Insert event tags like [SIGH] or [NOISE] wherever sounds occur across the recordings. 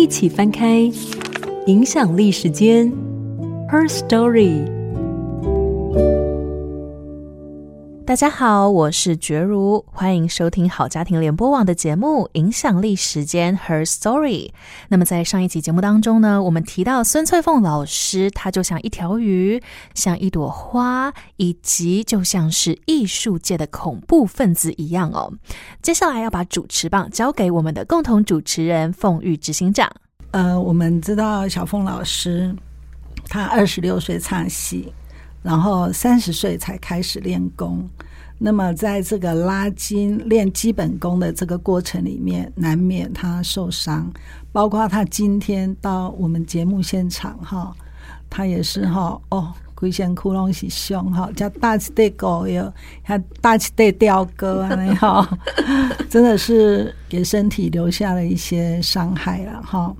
一起翻开《影响力时间》Her Story。大家好，我是觉如，欢迎收听好家庭联播网的节目《影响力时间 Her Story》。那么在上一集节目当中呢，我们提到孙翠凤老师，她就像一条鱼，像一朵花，以及就像是艺术界的恐怖分子一样哦。接下来要把主持棒交给我们的共同主持人凤玉执行长。呃，我们知道小凤老师，她二十六岁唱戏。然后三十岁才开始练功，那么在这个拉筋练基本功的这个过程里面，难免他受伤。包括他今天到我们节目现场哈，他也是哈哦，龟仙窟窿是凶哈，叫大起对狗有，还大起对雕哥啊，你好，[LAUGHS] 真的是给身体留下了一些伤害了哈。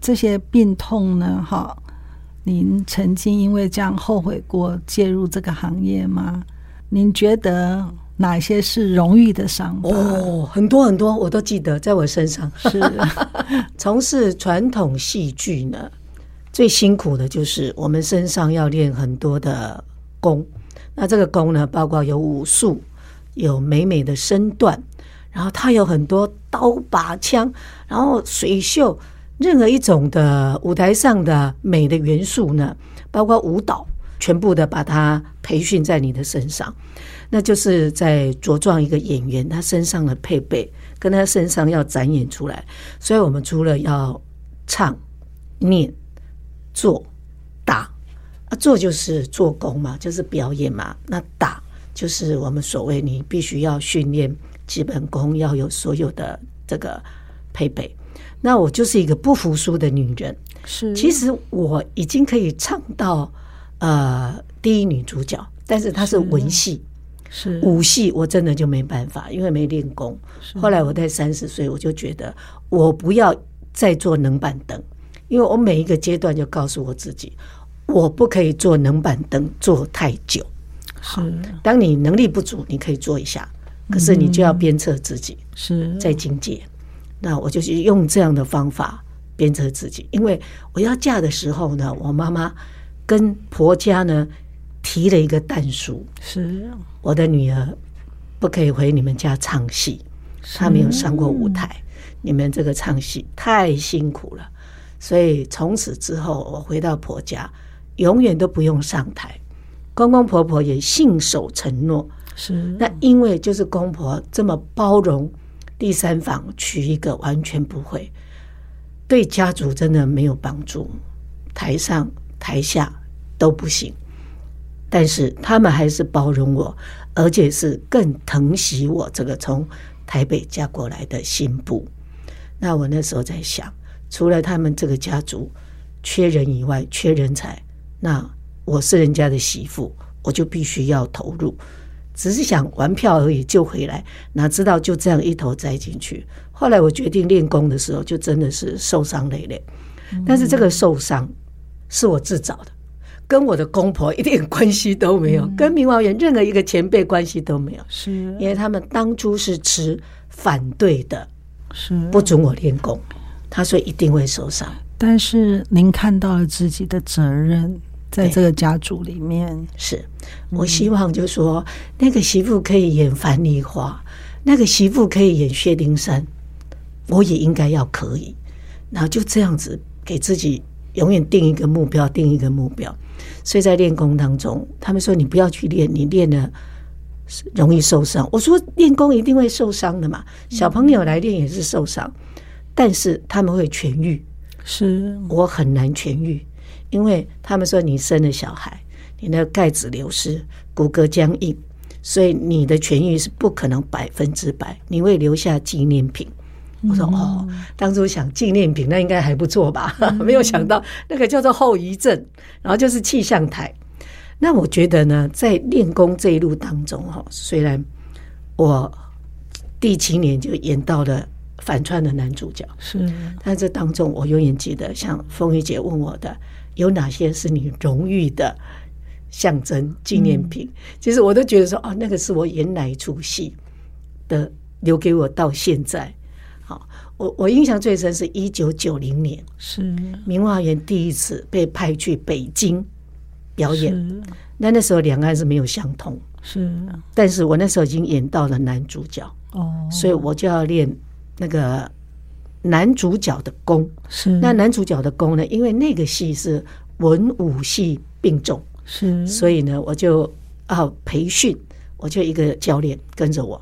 这些病痛呢哈。您曾经因为这样后悔过介入这个行业吗？您觉得哪些是荣誉的伤疤？哦，很多很多，我都记得在我身上。是 [LAUGHS] 从事传统戏剧呢，最辛苦的就是我们身上要练很多的功。那这个功呢，包括有武术，有美美的身段，然后它有很多刀把枪，然后水袖。任何一种的舞台上的美的元素呢，包括舞蹈，全部的把它培训在你的身上，那就是在茁壮一个演员他身上的配备，跟他身上要展演出来。所以，我们除了要唱、念、做、打啊，做就是做工嘛，就是表演嘛。那打就是我们所谓你必须要训练基本功，要有所有的这个配备。那我就是一个不服输的女人。是，其实我已经可以唱到呃第一女主角，但是她是文戏，是武戏，我真的就没办法，因为没练功。后来我在三十岁，我就觉得我不要再做冷板凳，因为我每一个阶段就告诉我自己，我不可以做冷板凳做太久。好，当你能力不足，你可以做一下，可是你就要鞭策自己，是在境界。那我就去用这样的方法鞭策自己，因为我要嫁的时候呢，我妈妈跟婆家呢提了一个但书，是。我的女儿不可以回你们家唱戏，她没有上过舞台，你们这个唱戏太辛苦了，所以从此之后我回到婆家，永远都不用上台，公公婆婆也信守承诺，是。那因为就是公婆这么包容。第三方娶一个完全不会，对家族真的没有帮助，台上台下都不行。但是他们还是包容我，而且是更疼惜我这个从台北嫁过来的新妇。那我那时候在想，除了他们这个家族缺人以外，缺人才，那我是人家的媳妇，我就必须要投入。只是想玩票而已，就回来，哪知道就这样一头栽进去。后来我决定练功的时候，就真的是受伤累累。但是这个受伤是我自找的，跟我的公婆一点关系都没有，跟明王园任何一个前辈关系都没有。是因为他们当初是持反对的，是不准我练功，他说一定会受伤。但是您看到了自己的责任。在这个家族里面，是我希望就是说，那个媳妇可以演樊梨花，那个媳妇可以演薛丁山，我也应该要可以。然后就这样子给自己永远定一个目标，定一个目标。所以在练功当中，他们说你不要去练，你练了容易受伤。我说练功一定会受伤的嘛，小朋友来练也是受伤，但是他们会痊愈。是我很难痊愈。因为他们说你生了小孩，你的钙质流失，骨骼僵硬，所以你的痊愈是不可能百分之百，你会留下纪念品。我说哦，当初想纪念品那应该还不错吧，[LAUGHS] 没有想到那个叫做后遗症，然后就是气象台。那我觉得呢，在练功这一路当中哈，虽然我第七年就演到了反串的男主角，是，但这当中我永远记得，像风雨姐问我的，有哪些是你荣誉的象征纪念品？嗯、其实我都觉得说，哦，那个是我演哪一出戏的，留给我到现在。好，我我印象最深是一九九零年，是明华园第一次被派去北京。表演，那那时候两岸是没有相通，是，但是我那时候已经演到了男主角，哦，所以我就要练那个男主角的功，是。那男主角的功呢，因为那个戏是文武戏并重，是，所以呢，我就啊培训，我就一个教练跟着我，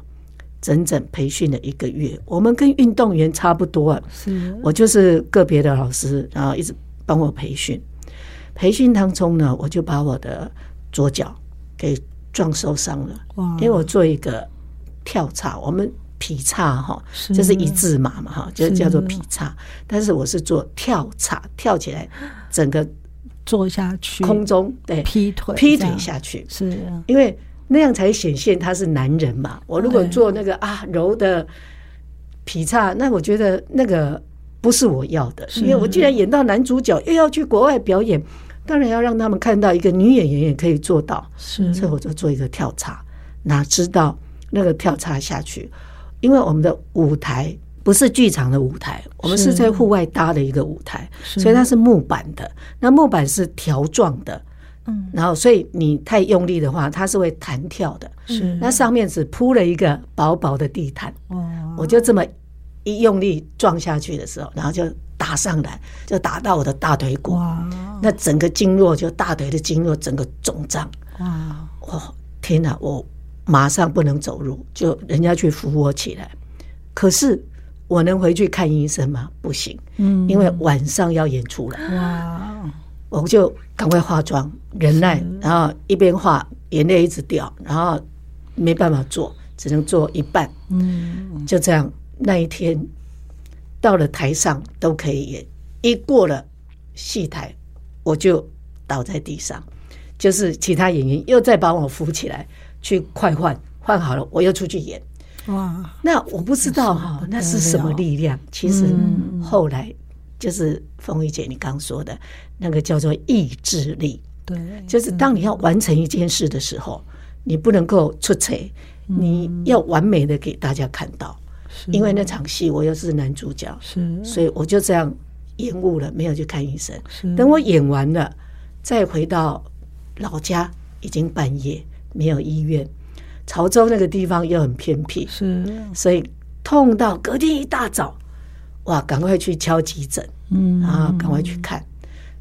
整整培训了一个月。我们跟运动员差不多啊，是我就是个别的老师，然后一直帮我培训。培训当中呢，我就把我的左脚给撞受伤了。哇！因为我做一个跳叉，我们劈叉哈，这是一字马嘛哈，就叫做劈叉。但是我是做跳叉，跳起来 [GASPS] 整个坐下去，空中对劈腿劈腿下去，是因为那样才显现他是男人嘛。我如果做那个啊柔的劈叉，那我觉得那个不是我要的，因为我既然演到男主角，又要去国外表演。当然要让他们看到一个女演员也可以做到，是，所以我就做一个跳叉。哪知道那个跳叉下去，因为我们的舞台不是剧场的舞台，我们是在户外搭的一个舞台，所以它是木板的。那木板是条状的，嗯，然后所以你太用力的话，它是会弹跳的。是，那上面只铺了一个薄薄的地毯。哦，我就这么一用力撞下去的时候，然后就。打上来就打到我的大腿骨，那整个经络就大腿的经络整个肿胀。哇！哦，天哪！我马上不能走路，就人家去扶我起来。可是我能回去看医生吗？不行，嗯，因为晚上要演出了。哇！我就赶快化妆，忍耐，然后一边化，眼泪一直掉，然后没办法做，只能做一半。嗯，就这样，那一天。到了台上都可以演，一过了戏台，我就倒在地上，就是其他演员又再把我扶起来去快换，换好了我又出去演。哇！那我不知道哈，那是什么力量？其实后来就是凤玉姐你刚说的那个叫做意志力。对，就是当你要完成一件事的时候，你不能够出错，你要完美的给大家看到。因为那场戏我又是男主角，是，所以我就这样延误了，没有去看医生。等我演完了，再回到老家，已经半夜，没有医院。潮州那个地方又很偏僻，是，所以痛到隔天一大早，哇，赶快去敲急诊，嗯，然后赶快去看。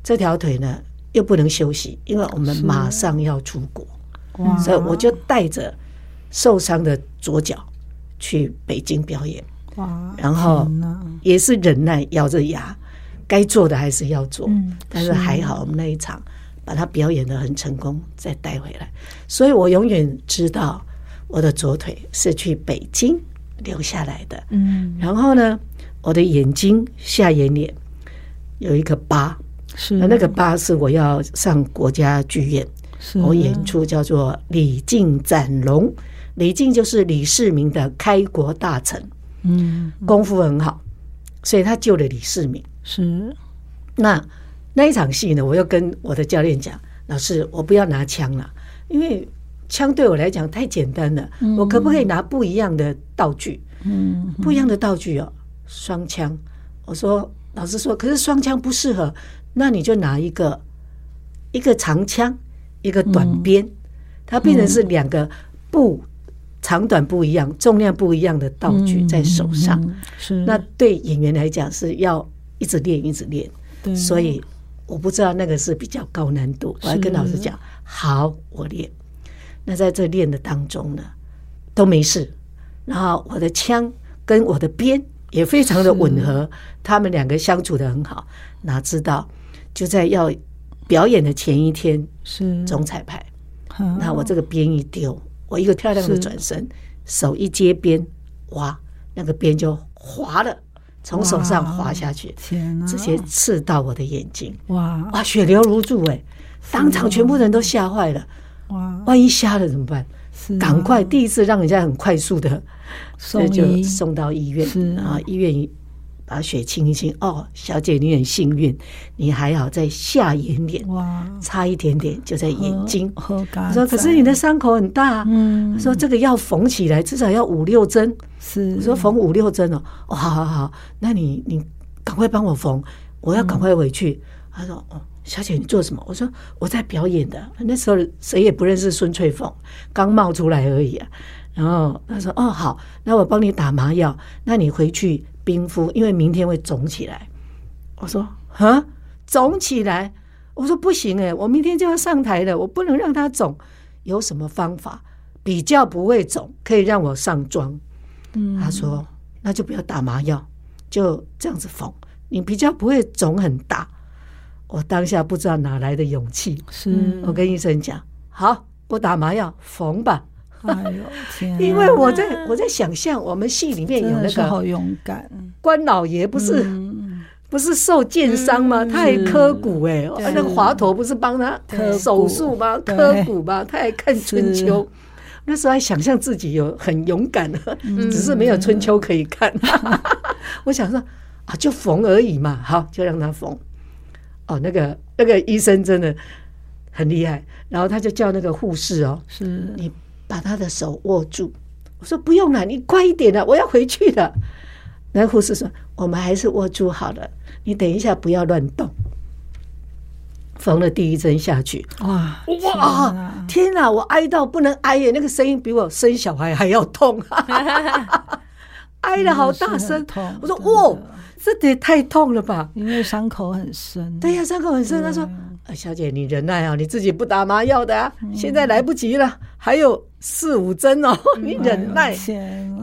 这条腿呢，又不能休息，因为我们马上要出国，所以我就带着受伤的左脚。去北京表演，哇然后也是忍耐，咬着牙，该做的还是要做。但是。还好，我们那一场把它表演的很成功，再带回来。所以我永远知道我的左腿是去北京留下来的。嗯，然后呢，我的眼睛下眼睑有一个疤，是那个疤是我要上国家剧院，我演出叫做《李靖斩龙》。李靖就是李世民的开国大臣，嗯，功夫很好，所以他救了李世民。是，那那一场戏呢，我又跟我的教练讲，老师，我不要拿枪了，因为枪对我来讲太简单了。我可不可以拿不一样的道具？嗯，不一样的道具哦，双枪。我说，老师说，可是双枪不适合，那你就拿一个一个长枪，一个短鞭，它变成是两个不。长短不一样，重量不一样的道具在手上，嗯嗯、是那对演员来讲是要一直练，一直练。所以我不知道那个是比较高难度。我还跟老师讲，好，我练。那在这练的当中呢，都没事。然后我的枪跟我的鞭也非常的吻合，他们两个相处的很好。哪知道就在要表演的前一天是总彩排，那我这个鞭一丢。我一个漂亮的转身，手一接鞭，哇，那个鞭就滑了，从手上滑下去，直接刺到我的眼睛，哇。哇，血流如注哎，当场全部人都吓坏了，哇，万一瞎了怎么办？赶快，第一次让人家很快速的所以就送到医院，啊，医院把血清一清。哦，小姐你很幸运，你还好在下眼睑，哇，差一点点就在眼睛。我说可是你的伤口很大，嗯，他说这个要缝起来至少要五六针，是，我说缝五六针哦，哦，好好好，那你你赶快帮我缝，我要赶快回去。他说哦。小姐，你做什么？我说我在表演的。那时候谁也不认识孙翠凤，刚冒出来而已啊。然后他说：“哦，好，那我帮你打麻药，那你回去冰敷，因为明天会肿起来。”我说：“啊，肿起来？”我说：“不行诶，我明天就要上台了，我不能让它肿。有什么方法比较不会肿，可以让我上妆？”嗯，他说：“那就不要打麻药，就这样子缝，你比较不会肿很大。”我当下不知道哪来的勇气，是我跟医生讲：“好，不打麻药，缝吧。”哎呦天！因为我在我在想象，我们戏里面有那个好勇敢关老爷，不是不是受箭伤吗？他还刻骨哎，那个华佗不是帮他手术吗？刻骨吗？他还看春秋。那时候还想象自己有很勇敢的，只是没有春秋可以看。[LAUGHS] 我想说啊，就缝而已嘛，好，就让他缝。哦，那个那个医生真的很厉害，然后他就叫那个护士哦，是你把他的手握住。我说不用了，你快一点了，我要回去了。那护士说，我们还是握住好了，你等一下不要乱动。缝了第一针下去，哇哇天哪，我哀到不能哀耶，那个声音比我生小孩还要痛，[LAUGHS] [LAUGHS] 哀得好大声。我说哇。[LAUGHS] 这也太痛了吧！因为伤口很深。对呀，伤口很深。他说：“小姐，你忍耐啊，你自己不打麻药的啊，现在来不及了，还有四五针哦，[LAUGHS] 你忍耐。”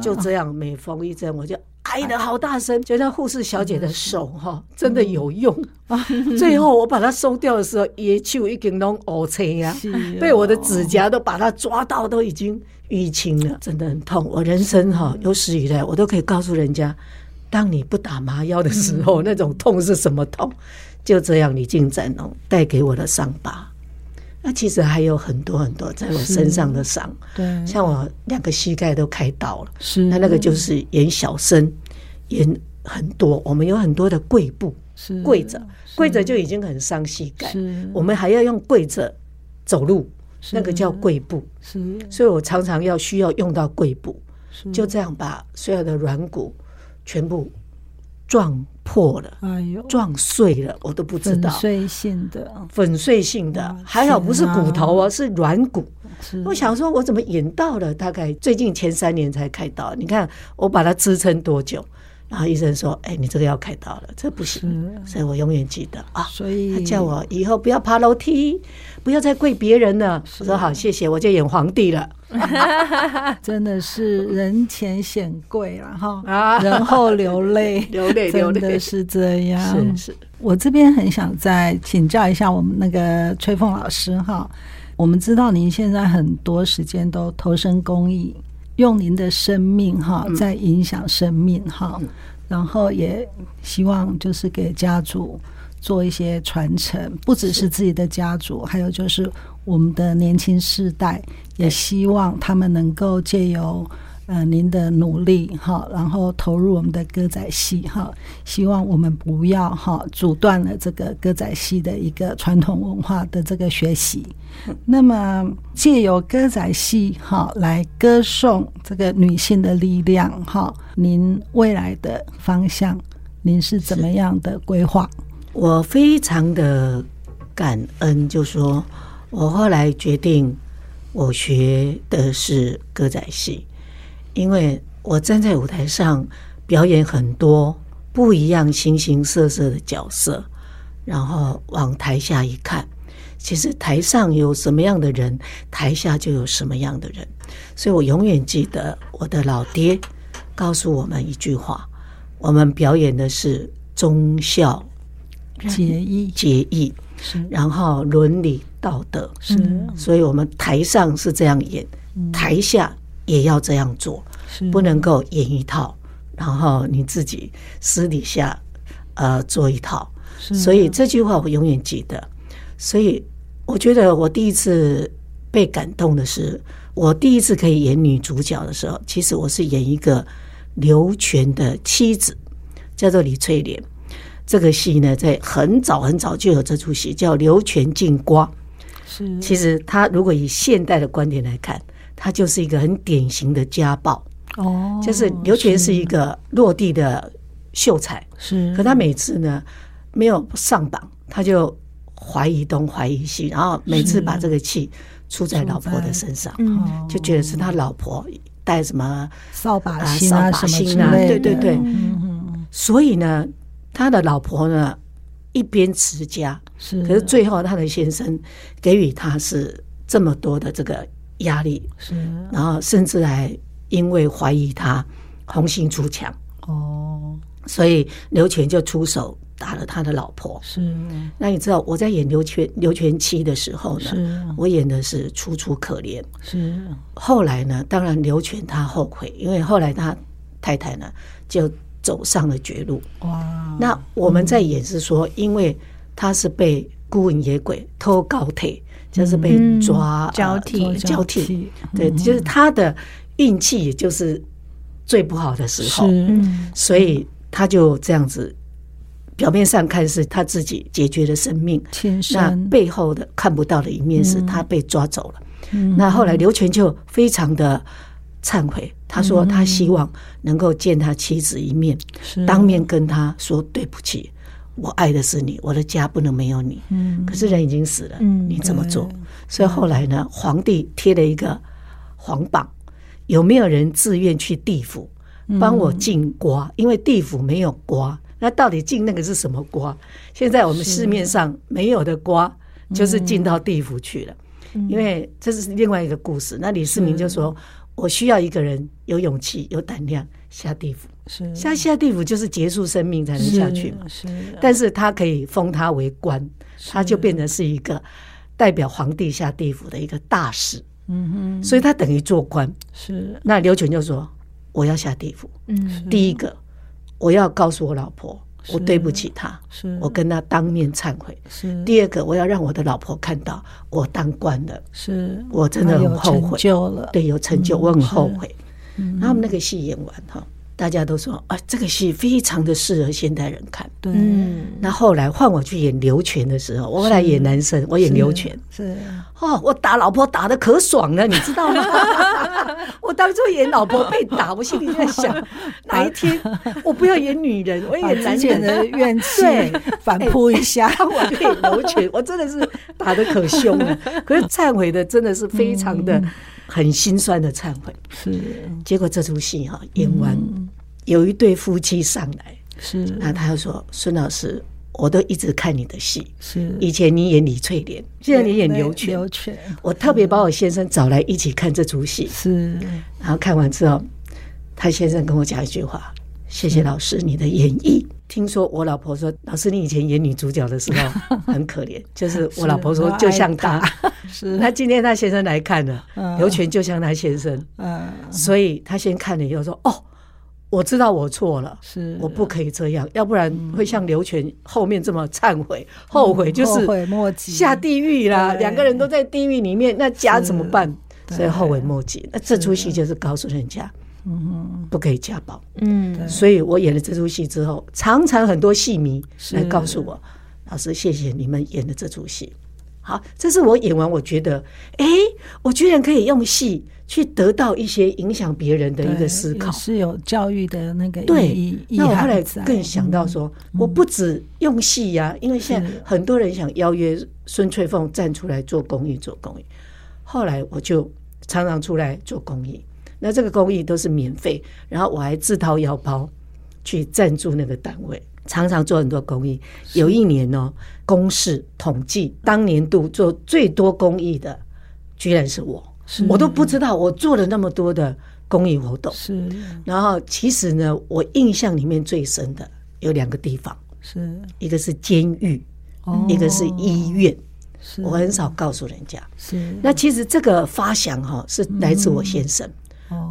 就这样，每缝一针，我就哀得好大声。觉得护士小姐的手哈，真的有用。[LAUGHS] 最后我把它收掉的时候，也就已经弄凹青呀，被我的指甲都把它抓到，都已经淤青了，真的很痛。我人生哈有史以来，我都可以告诉人家。当你不打麻药的时候，那种痛是什么痛？就这样，你进展龙带给我的伤疤，那其实还有很多很多在我身上的伤。对，像我两个膝盖都开刀了，是那那个就是演小生，演很多。我们有很多的跪步，是跪着，跪着就已经很伤膝盖。我们还要用跪着走路，那个叫跪步。是，所以我常常要需要用到跪步，就这样把所有的软骨。全部撞破了，哎呦，撞碎了，我都不知道。粉碎性的，粉碎性的，还好不是骨头哦，是软骨。我想说，我怎么演到了大概最近前三年才开刀？你看我把它支撑多久？然后医生说：“哎，你这个要开刀了，这不行。”所以我永远记得啊。所以他叫我以后不要爬楼梯，不要再跪别人了。我说好，谢谢，我就演皇帝了。[LAUGHS] 真的是人前显贵了哈，[LAUGHS] 人后流泪，[LAUGHS] 流泪，真的是这样。是是，我这边很想再请教一下我们那个崔凤老师哈。我们知道您现在很多时间都投身公益，用您的生命哈在影响生命哈，然后也希望就是给家族做一些传承，不只是自己的家族，还有就是我们的年轻世代。也希望他们能够借由呃您的努力哈，然后投入我们的歌仔戏哈。希望我们不要哈阻断了这个歌仔戏的一个传统文化的这个学习。那么借由歌仔戏哈来歌颂这个女性的力量哈，您未来的方向您是怎么样的规划？我非常的感恩，就说我后来决定。我学的是歌仔戏，因为我站在舞台上表演很多不一样、形形色色的角色，然后往台下一看，其实台上有什么样的人，台下就有什么样的人。所以我永远记得我的老爹告诉我们一句话：我们表演的是忠孝节义，节义，然后伦理。道德是，所以我们台上是这样演，台下也要这样做，不能够演一套然后你自己私底下呃做一套。是所以这句话我永远记得。所以我觉得我第一次被感动的是，我第一次可以演女主角的时候，其实我是演一个刘全的妻子，叫做李翠莲。这个戏呢，在很早很早就有这出戏，叫《刘全进瓜》。是，其实他如果以现代的观点来看，他就是一个很典型的家暴。哦，就是刘全是一个落地的秀才，是，可他每次呢没有上榜，他就怀疑东怀疑西，然后每次把这个气出在老婆的身上，嗯，就觉得是他老婆带什么扫把星啊，扫把星啊，对对对，所以呢。他的老婆呢，一边持家，是，可是最后他的先生给予他是这么多的这个压力，是，然后甚至还因为怀疑他红杏出墙，哦，所以刘全就出手打了他的老婆，是。那你知道我在演刘全刘全妻的时候呢，我演的是楚楚可怜，是。后来呢，当然刘全他后悔，因为后来他太太呢就。走上了绝路。哇！那我们在演是说，因为他是被孤魂野鬼偷高铁，就是被抓交替交替。对，就是他的运气，也就是最不好的时候。所以他就这样子，表面上看是他自己解决了生命，那背后的看不到的一面是他被抓走了。那后来刘全就非常的。忏悔，他说他希望能够见他妻子一面，当面跟他说对不起，我爱的是你，我的家不能没有你。可是人已经死了，你怎么做？所以后来呢，皇帝贴了一个皇榜，有没有人自愿去地府帮我进瓜？因为地府没有瓜，那到底进那个是什么瓜？现在我们市面上没有的瓜，就是进到地府去了。因为这是另外一个故事。那李世民就说。我需要一个人有勇气、有胆量下地府，是下下地府就是结束生命才能下去嘛。是，但是他可以封他为官，他就变成是一个代表皇帝下地府的一个大使。嗯哼，所以他等于做官。是，那刘全就说：“我要下地府。嗯，第一个我要告诉我老婆。”我对不起他，是我跟他当面忏悔。是第二个，我要让我的老婆看到我当官了，是我真的很后悔。对，有成就，我很后悔。然后我们那个戏演完哈。大家都说啊，这个戏非常的适合现代人看。对，那后来换我去演刘全的时候，我后来演男生，我演刘全是哦，我打老婆打的可爽了，你知道吗？[LAUGHS] 我当初演老婆被打，我心里在想，[LAUGHS] 哪一天我不要演女人，我演男人的怨气反扑一下，我就演刘全，我真的是打的可凶了。可是忏悔的真的是非常的。很心酸的忏悔，是。结果这出戏哈演完，有一对夫妻上来，是。那他又说：“孙老师，我都一直看你的戏，是。以前你演李翠莲，现在你演刘全，刘全。我特别把我先生找来一起看这出戏，是。然后看完之后，他先生跟我讲一句话：谢谢老师你的演绎。听说我老婆说，老师你以前演女主角的时候 [LAUGHS] 很可怜，就是我老婆说就像他。”是，[LAUGHS] 那今天他先生来看了，刘全就像他先生，嗯，所以他先看了以后说：“哦，我知道我错了，是我不可以这样，要不然会像刘全后面这么忏悔、后悔，就是下地狱啦。两个人都在地狱里面，那家怎么办？所以后悔莫及。那这出戏就是告诉人家，嗯，不可以家暴。嗯，所以我演了这出戏之后，常常很多戏迷来告诉我，老师谢谢你们演的这出戏。好，这是我演完，我觉得，哎，我居然可以用戏去得到一些影响别人的一个思考，是有教育的那个意义。对，那我后来更想到说，嗯、我不止用戏呀、啊，因为现在很多人想邀约孙翠凤站出来做公益，做公益。后来我就常常出来做公益，那这个公益都是免费，然后我还自掏腰包去赞助那个单位。常常做很多公益，有一年呢，公示统计当年度做最多公益的，居然是我，我都不知道我做了那么多的公益活动。是，然后其实呢，我印象里面最深的有两个地方，是一个是监狱，一个是医院。我很少告诉人家。是，那其实这个发想哈是来自我先生。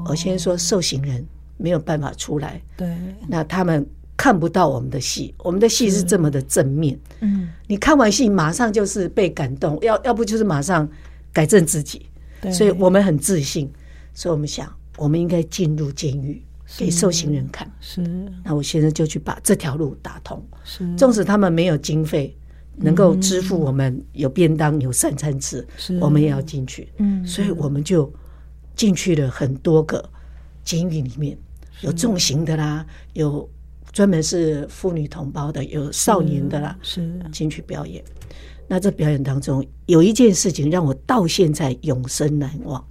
我先生说受刑人。没有办法出来。对，那他们看不到我们的戏，我们的戏是这么的正面。嗯，你看完戏马上就是被感动，要要不就是马上改正自己。对，所以我们很自信，所以我们想，我们应该进入监狱给受刑人看。是，那我现在就去把这条路打通。是，纵使他们没有经费。能够支付我们有便当有三餐吃，我们也要进去。嗯，所以我们就进去了很多个监狱里面，有重刑的啦，有专门是妇女同胞的，有少年的啦，是进去表演。那这表演当中有一件事情让我到现在永生难忘。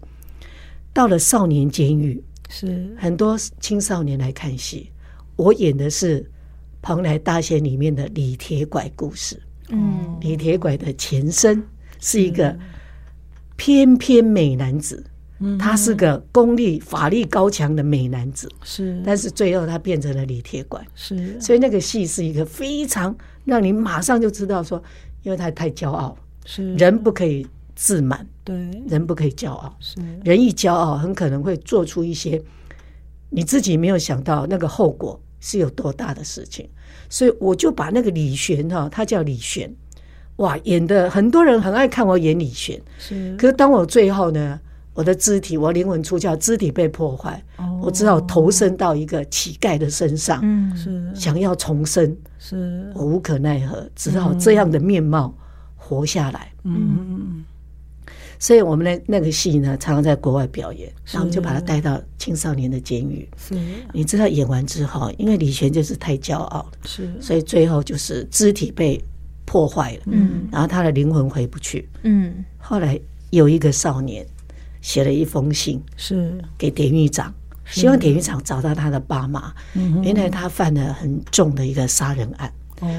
到了少年监狱，是很多青少年来看戏，我演的是《蓬莱大仙》里面的李铁拐故事。嗯，李铁拐的前身是一个翩翩美男子，嗯，他是个功力法力高强的美男子，是，但是最后他变成了李铁拐，是，所以那个戏是一个非常让你马上就知道说，因为他太骄傲，是，人不可以自满，对，人不可以骄傲，是，人一骄傲很可能会做出一些你自己没有想到那个后果是有多大的事情。所以我就把那个李玄哈，他叫李玄，哇，演的很多人很爱看我演李玄。是，可是当我最后呢，我的肢体，我灵魂出窍，肢体被破坏，哦，我只好投身到一个乞丐的身上，嗯，是。想要重生，是。我无可奈何，只好这样的面貌活下来。嗯嗯。所以我们的那个戏呢，常常在国外表演，然后就把他带到青少年的监狱。是，你知道演完之后，因为李玄就是太骄傲了，是，所以最后就是肢体被破坏了，嗯，然后他的灵魂回不去，嗯。后来有一个少年写了一封信，是给典狱长，希望典狱长找到他的爸妈。嗯，原来他犯了很重的一个杀人案，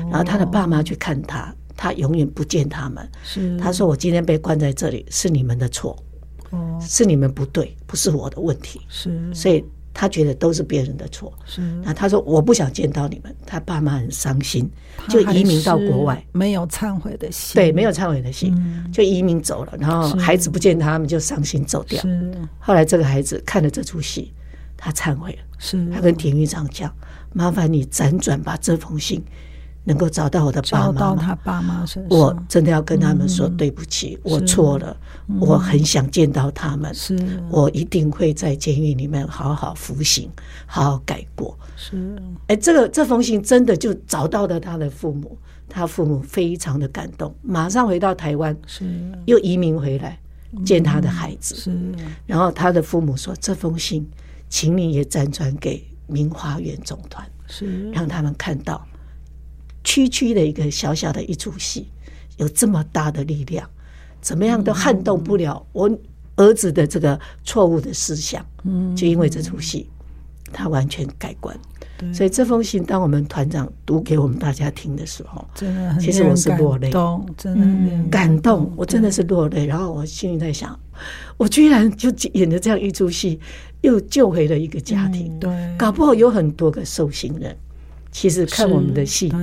然后他的爸妈去看他。他永远不见他们。是，他说：“我今天被关在这里是你们的错，哦，是你们不对，不是我的问题。”是，所以他觉得都是别人的错。是，那他说：“我不想见到你们。”他爸妈很伤心，就移民到国外，没有忏悔的心。对，没有忏悔的心，就移民走了。然后孩子不见他们，就伤心走掉。是，后来这个孩子看了这出戏，他忏悔了。是，他跟田玉长讲：“麻烦你辗转把这封信。”能够找到我的爸妈，到他爸妈身上，我真的要跟他们说对不起，嗯、我错了，嗯、我很想见到他们，是。我一定会在监狱里面好好服刑，好好改过。是，哎，这个这封信真的就找到了他的父母，他父母非常的感动，马上回到台湾，是。又移民回来见他的孩子，嗯、是，然后他的父母说，这封信，请你也辗转给明华园总团，是。让他们看到。区区的一个小小的一出戏，有这么大的力量，怎么样都撼动不了我儿子的这个错误的思想。嗯，就因为这出戏，他完全改观。所以这封信，当我们团长读给我们大家听的时候，真的，其实我是落泪，真的感动，我真的是落泪。然后我心里在想，我居然就演了这样一出戏，又救回了一个家庭。对，搞不好有很多个受刑人。其实看我们的戏，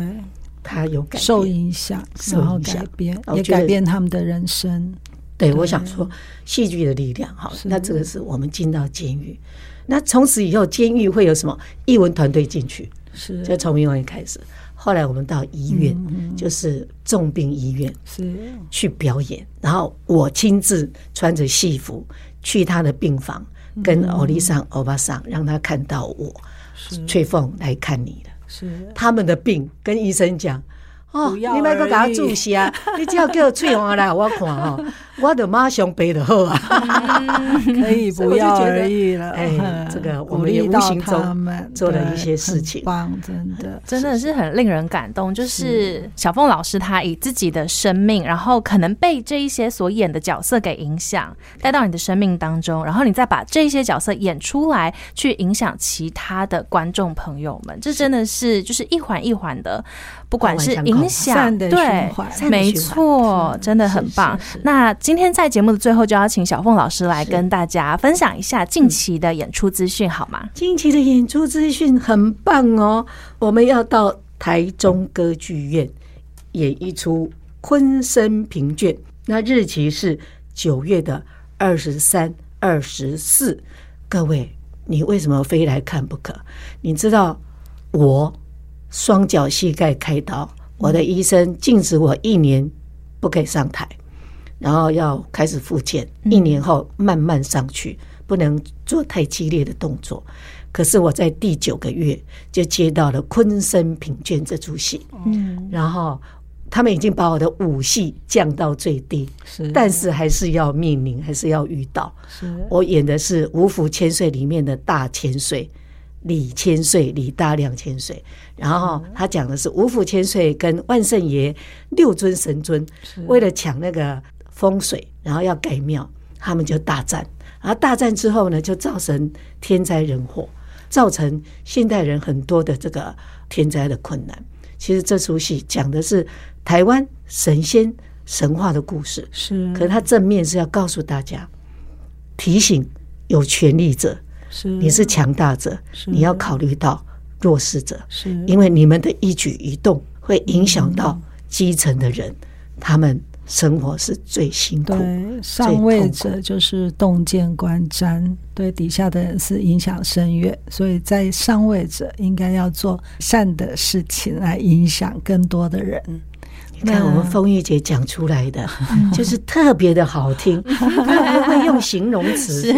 他有改变，受影响，然后改变，也改变他们的人生。对，我想说戏剧的力量。好，那这个是我们进到监狱，那从此以后监狱会有什么艺文团队进去？是，就从艺文开始。后来我们到医院，就是重病医院，是去表演。然后我亲自穿着戏服去他的病房，跟欧丽桑、欧巴桑让他看到我，翠凤来看你了。是。他们的病，跟医生讲哦，你别搁给他注射啊，[LAUGHS] 你只要叫翠红来我看哦。我的马上背就好啊，[LAUGHS] 可以不要而已了。哎，这个我们也无形中做了一些事情，棒，真的，真的是很令人感动。就是小凤老师他以自己的生命，然后可能被这一些所演的角色给影响，带到你的生命当中，然后你再把这一些角色演出来，去影响其他的观众朋友们。这真的是就是一环一环的，不管是影响，对，没错，真的很棒。那。今天在节目的最后，就要请小凤老师来跟大家分享一下近期的演出资讯，好吗？近期的演出资讯很棒哦，我们要到台中歌剧院演一出《昆生平卷》，那日期是九月的二十三、二十四，各位你为什么非来看不可？你知道我双脚膝盖开刀，我的医生禁止我一年不可以上台，然后要开始复健，一年后慢慢上去，不能做太激烈的动作。可是我在第九个月就接到了《昆生品卷》这出戏，嗯，然后。他们已经把我的武戏降到最低，是，但是还是要命令，还是要遇到。是，我演的是《五福千岁》里面的大千岁李千岁，李大亮千岁。然后他讲的是五府千岁跟万圣爷六尊神尊为了抢那个风水，然后要改庙，他们就大战。然后大战之后呢，就造成天灾人祸，造成现代人很多的这个天灾的困难。其实这出戏讲的是。台湾神仙神话的故事是，可是它正面是要告诉大家，提醒有权力者是你是强大者，你要考虑到弱势者，是因为你们的一举一动会影响到基层的人，他们生活是最辛苦。对，上位者就是洞见观瞻，对底下的人是影响深远，所以在上位者应该要做善的事情来影响更多的人。你看，我们风玉姐讲出来的 [LAUGHS] 就是特别的好听，[LAUGHS] 她还会用形容词，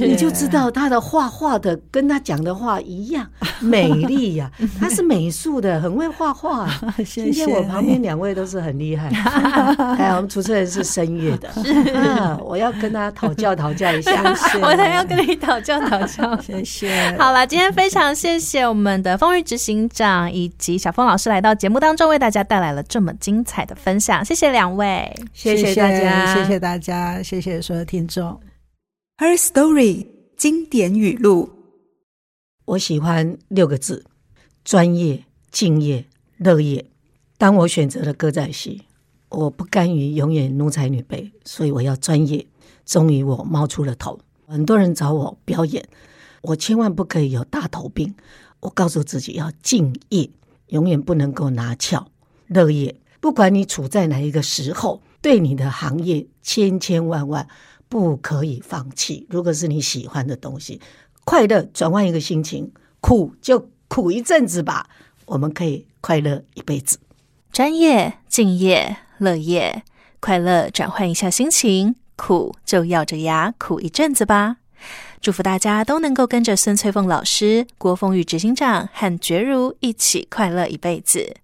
你就知道她的画画的跟她讲的话一样 [LAUGHS] 美丽呀。她是美术的，很会画画。今天我旁边两位都是很厉害，哎，我们主持人是声乐的，啊，我要跟他讨教讨教一下，我才要跟你讨教讨教，谢谢。好了，今天非常谢谢我们的风玉执行长以及小峰老师来到节目当中，为大家带来了这么精彩的分享，谢谢两位，谢谢大家，谢谢大家，谢谢所有听众。Her Story 经典语录，我喜欢六个字：专业、敬业、乐业。当我选择了歌仔戏，我不甘于永远奴才女卑，所以我要专业。终于，我冒出了头。很多人找我表演，我千万不可以有大头病。我告诉自己要敬业，永远不能够拿翘。乐业。不管你处在哪一个时候，对你的行业千千万万不可以放弃。如果是你喜欢的东西，快乐转换一个心情，苦就苦一阵子吧。我们可以快乐一辈子。专业、敬业、乐业，快乐转换一下心情，苦就咬着牙苦一阵子吧。祝福大家都能够跟着孙翠凤老师、郭凤玉执行长和珏如一起快乐一辈子。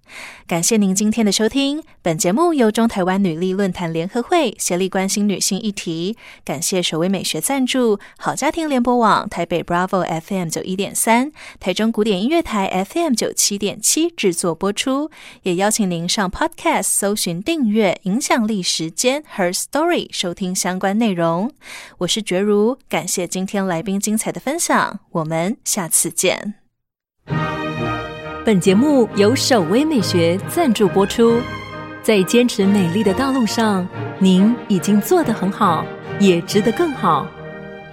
感谢您今天的收听，本节目由中台湾女力论坛联合会协力关心女性议题。感谢守葳美学赞助，好家庭联播网台北 Bravo FM 九一点三，台中古典音乐台 FM 九七点七制作播出。也邀请您上 Podcast 搜寻订阅影响力时间 Her Story 收听相关内容。我是觉如，感谢今天来宾精彩的分享，我们下次见。本节目由首微美学赞助播出。在坚持美丽的道路上，您已经做得很好，也值得更好。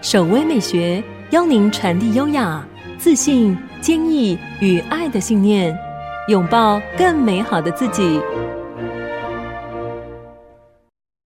首微美学邀您传递优雅、自信、坚毅与爱的信念，拥抱更美好的自己。